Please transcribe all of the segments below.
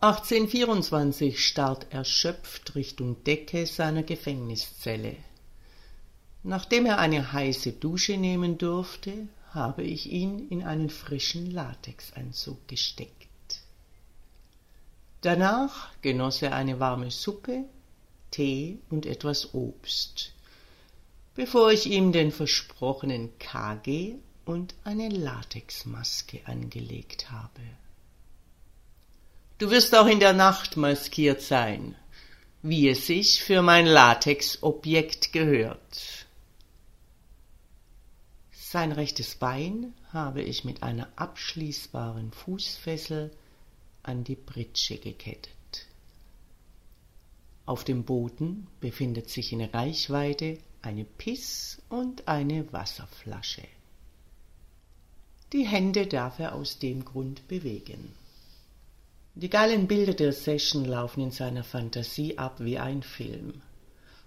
1824 starrt erschöpft Richtung Decke seiner Gefängniszelle. Nachdem er eine heiße Dusche nehmen durfte, habe ich ihn in einen frischen Latexanzug gesteckt. Danach genoss er eine warme Suppe, Tee und etwas Obst, bevor ich ihm den versprochenen KG und eine Latexmaske angelegt habe. Du wirst auch in der Nacht maskiert sein, wie es sich für mein Latexobjekt gehört. Sein rechtes Bein habe ich mit einer abschließbaren Fußfessel an die Pritsche gekettet. Auf dem Boden befindet sich in Reichweite eine Piss- und eine Wasserflasche. Die Hände darf er aus dem Grund bewegen. Die geilen Bilder der Session laufen in seiner Fantasie ab wie ein Film.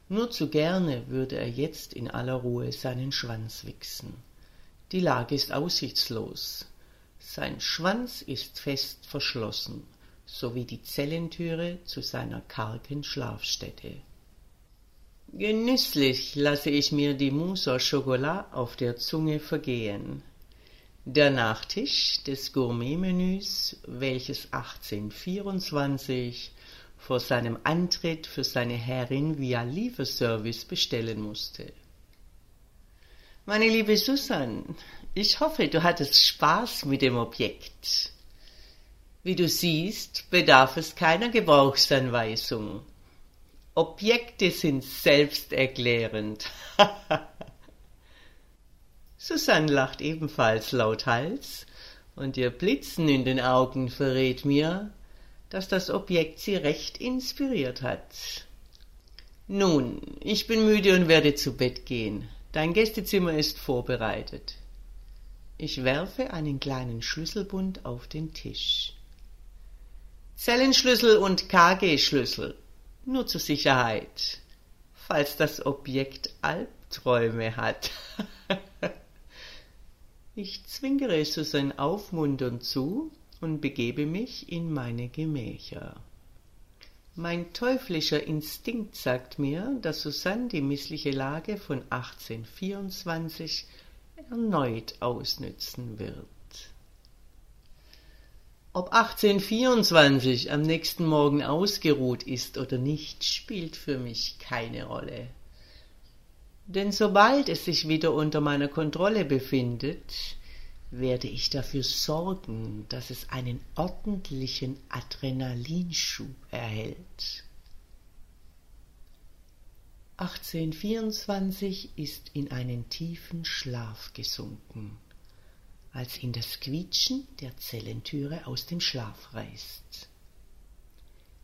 Nur zu gerne würde er jetzt in aller Ruhe seinen Schwanz wichsen. Die Lage ist aussichtslos. Sein Schwanz ist fest verschlossen, sowie die Zellentüre zu seiner kargen Schlafstätte. Genüsslich lasse ich mir die Mousse au Chocolat auf der Zunge vergehen. Der Nachtisch des Gourmetmenüs, welches 1824 vor seinem Antritt für seine Herrin via Lieferservice bestellen musste. Meine liebe Susan, ich hoffe, du hattest Spaß mit dem Objekt. Wie du siehst, bedarf es keiner Gebrauchsanweisung. Objekte sind selbsterklärend. Susanne lacht ebenfalls lauthals, und ihr Blitzen in den Augen verrät mir, dass das Objekt sie recht inspiriert hat. Nun, ich bin müde und werde zu Bett gehen. Dein Gästezimmer ist vorbereitet. Ich werfe einen kleinen Schlüsselbund auf den Tisch. Zellenschlüssel und KG-Schlüssel, nur zur Sicherheit, falls das Objekt Albträume hat. Ich zwinkere Susanne aufmunternd zu und begebe mich in meine Gemächer. Mein teuflischer Instinkt sagt mir, dass Susanne die missliche Lage von 1824 erneut ausnützen wird. Ob 1824 am nächsten Morgen ausgeruht ist oder nicht, spielt für mich keine Rolle. Denn sobald es sich wieder unter meiner Kontrolle befindet, werde ich dafür sorgen, dass es einen ordentlichen Adrenalinschub erhält. 1824 ist in einen tiefen Schlaf gesunken, als ihn das Quietschen der Zellentüre aus dem Schlaf reißt.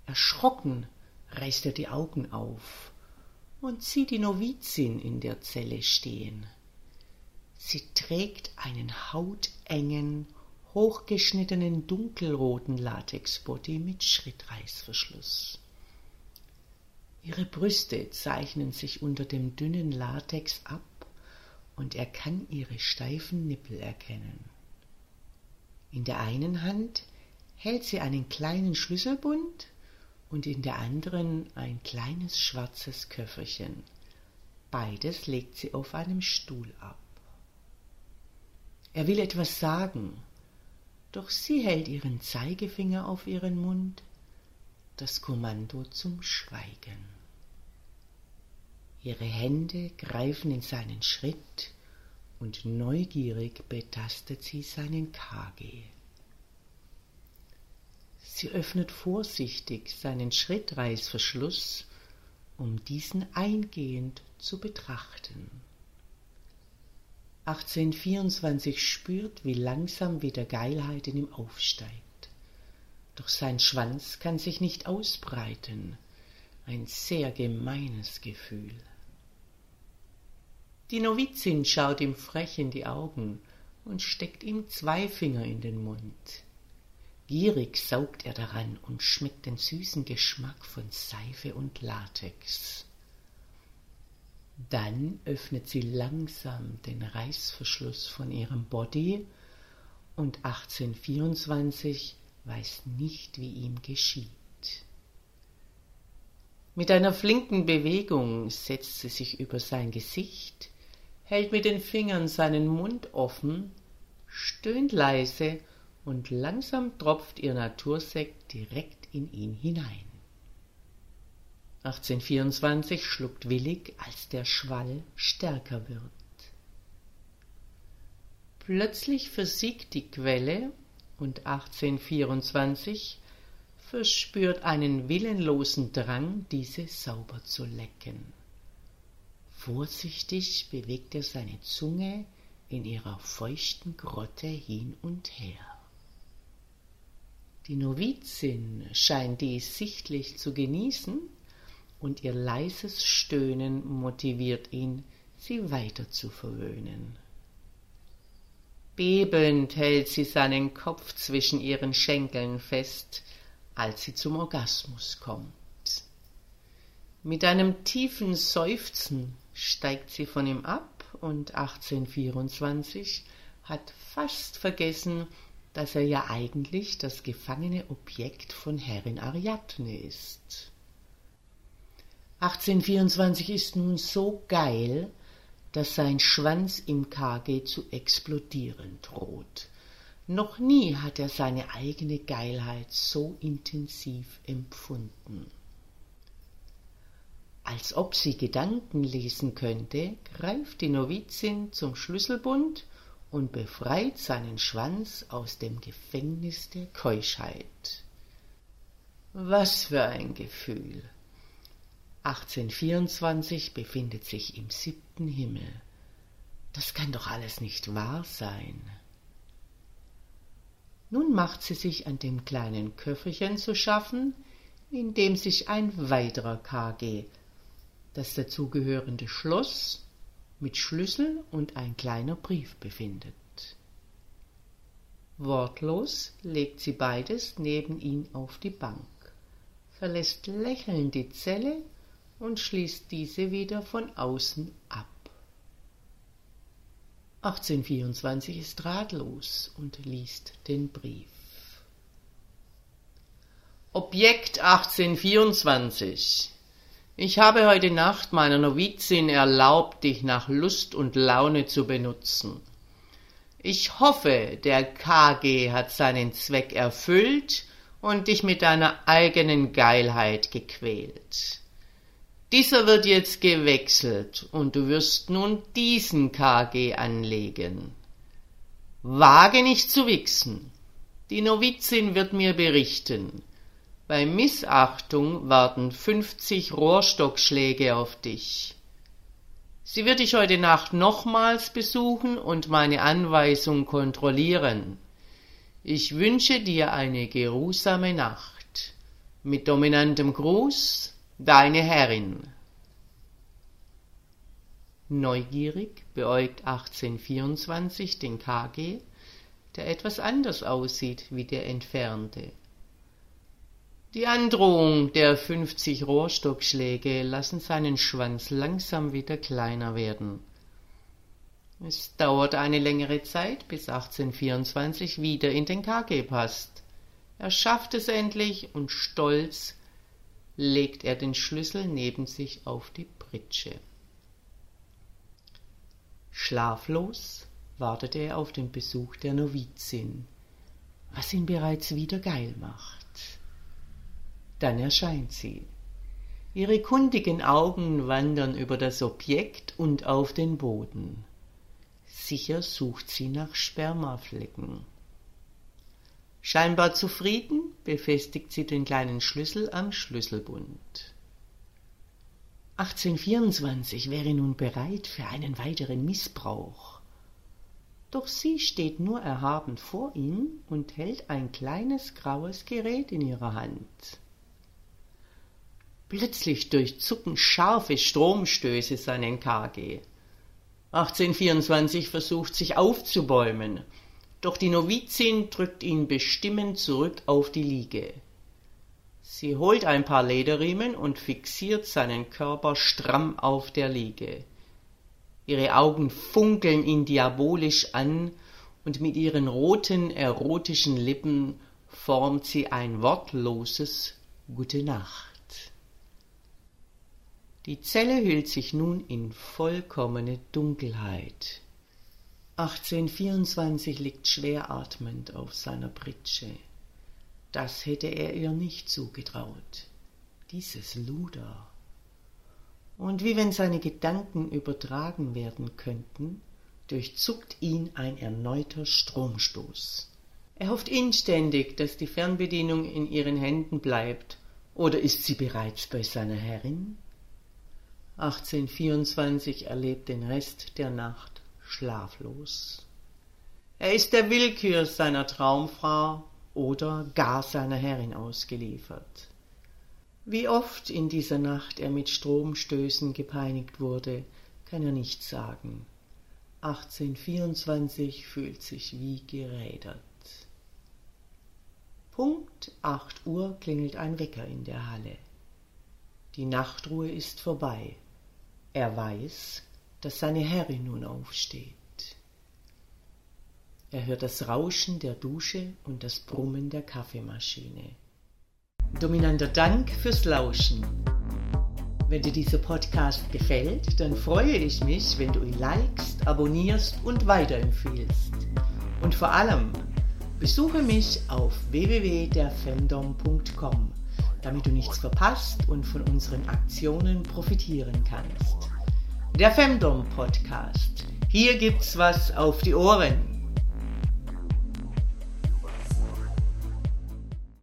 Erschrocken reißt er die Augen auf und sieht die Novizin in der Zelle stehen. Sie trägt einen hautengen, hochgeschnittenen dunkelroten Latexbody mit Schrittreißverschluss. Ihre Brüste zeichnen sich unter dem dünnen Latex ab und er kann ihre steifen Nippel erkennen. In der einen Hand hält sie einen kleinen Schlüsselbund und in der anderen ein kleines schwarzes Köfferchen. Beides legt sie auf einem Stuhl ab. Er will etwas sagen, doch sie hält ihren Zeigefinger auf ihren Mund, das Kommando zum Schweigen. Ihre Hände greifen in seinen Schritt und neugierig betastet sie seinen Kagel. Sie öffnet vorsichtig seinen Schrittreißverschluss, um diesen eingehend zu betrachten. 1824 spürt, wie langsam wieder Geilheit in ihm aufsteigt. Doch sein Schwanz kann sich nicht ausbreiten. ein sehr gemeines Gefühl. Die Novizin schaut ihm frech in die Augen und steckt ihm zwei Finger in den Mund. Gierig saugt er daran und schmeckt den süßen Geschmack von Seife und Latex. Dann öffnet sie langsam den Reißverschluss von ihrem Body und 1824 weiß nicht, wie ihm geschieht. Mit einer flinken Bewegung setzt sie sich über sein Gesicht, hält mit den Fingern seinen Mund offen, stöhnt leise und langsam tropft ihr Natursekt direkt in ihn hinein. 1824 schluckt willig, als der Schwall stärker wird. Plötzlich versiegt die Quelle und 1824 verspürt einen willenlosen Drang, diese sauber zu lecken. Vorsichtig bewegt er seine Zunge in ihrer feuchten Grotte hin und her. Die Novizin scheint dies sichtlich zu genießen, und ihr leises Stöhnen motiviert ihn, sie weiter zu verwöhnen. Bebend hält sie seinen Kopf zwischen ihren Schenkeln fest, als sie zum Orgasmus kommt. Mit einem tiefen Seufzen steigt sie von ihm ab und 1824 hat fast vergessen, dass er ja eigentlich das gefangene Objekt von Herrin Ariadne ist. 1824 ist nun so geil, dass sein Schwanz im KG zu explodieren droht. Noch nie hat er seine eigene Geilheit so intensiv empfunden. Als ob sie Gedanken lesen könnte, greift die Novizin zum Schlüsselbund und befreit seinen Schwanz aus dem Gefängnis der Keuschheit. Was für ein Gefühl! 1824 befindet sich im siebten Himmel. Das kann doch alles nicht wahr sein. Nun macht sie sich an dem kleinen Köfferchen zu schaffen, in dem sich ein weiterer KG, das dazugehörende Schloss mit Schlüssel und ein kleiner Brief befindet. Wortlos legt sie beides neben ihn auf die Bank, verlässt lächelnd die Zelle und schließt diese wieder von außen ab. 1824 ist ratlos und liest den Brief. Objekt 1824. Ich habe heute Nacht meiner Novizin erlaubt, dich nach Lust und Laune zu benutzen. Ich hoffe, der KG hat seinen Zweck erfüllt und dich mit deiner eigenen Geilheit gequält. Dieser wird jetzt gewechselt und du wirst nun diesen KG anlegen. Wage nicht zu wichsen. Die Novizin wird mir berichten. Bei Missachtung warten fünfzig Rohrstockschläge auf dich. Sie wird dich heute Nacht nochmals besuchen und meine Anweisung kontrollieren. Ich wünsche dir eine geruhsame Nacht. Mit dominantem Gruß Deine Herrin. Neugierig beäugt 1824 den KG, der etwas anders aussieht wie der entfernte. Die Androhung der fünfzig Rohrstockschläge lassen seinen Schwanz langsam wieder kleiner werden. Es dauert eine längere Zeit, bis 1824 wieder in den KG passt. Er schafft es endlich und stolz legt er den Schlüssel neben sich auf die Pritsche. Schlaflos wartete er auf den Besuch der Novizin, was ihn bereits wieder geil macht. Dann erscheint sie. Ihre kundigen Augen wandern über das Objekt und auf den Boden. Sicher sucht sie nach Spermaflecken. Scheinbar zufrieden befestigt sie den kleinen Schlüssel am Schlüsselbund. 1824 wäre nun bereit für einen weiteren Missbrauch. Doch sie steht nur erhaben vor ihm und hält ein kleines graues Gerät in ihrer Hand. Plötzlich durchzucken scharfe Stromstöße seinen KG. 1824 versucht sich aufzubäumen, doch die Novizin drückt ihn bestimmend zurück auf die Liege. Sie holt ein paar Lederriemen und fixiert seinen Körper stramm auf der Liege. Ihre Augen funkeln ihn diabolisch an, und mit ihren roten, erotischen Lippen formt sie ein wortloses Gute Nacht. Die Zelle hüllt sich nun in vollkommene Dunkelheit. 1824 liegt schwer atmend auf seiner Pritsche. Das hätte er ihr nicht zugetraut. Dieses Luder. Und wie wenn seine Gedanken übertragen werden könnten, durchzuckt ihn ein erneuter Stromstoß. Er hofft inständig, dass die Fernbedienung in ihren Händen bleibt, oder ist sie bereits bei seiner Herrin? 1824 erlebt den Rest der Nacht schlaflos. Er ist der Willkür seiner Traumfrau oder gar seiner Herrin ausgeliefert. Wie oft in dieser Nacht er mit Stromstößen gepeinigt wurde, kann er nicht sagen. 1824 fühlt sich wie gerädert. Punkt acht Uhr klingelt ein Wecker in der Halle. Die Nachtruhe ist vorbei. Er weiß, dass seine Herrin nun aufsteht. Er hört das Rauschen der Dusche und das Brummen der Kaffeemaschine. Dominanter Dank fürs Lauschen. Wenn dir dieser Podcast gefällt, dann freue ich mich, wenn du ihn likest, abonnierst und weiterempfiehlst. Und vor allem, besuche mich auf www.derfemdom.com damit du nichts verpasst und von unseren Aktionen profitieren kannst. Der Femdom Podcast. Hier gibt's was auf die Ohren.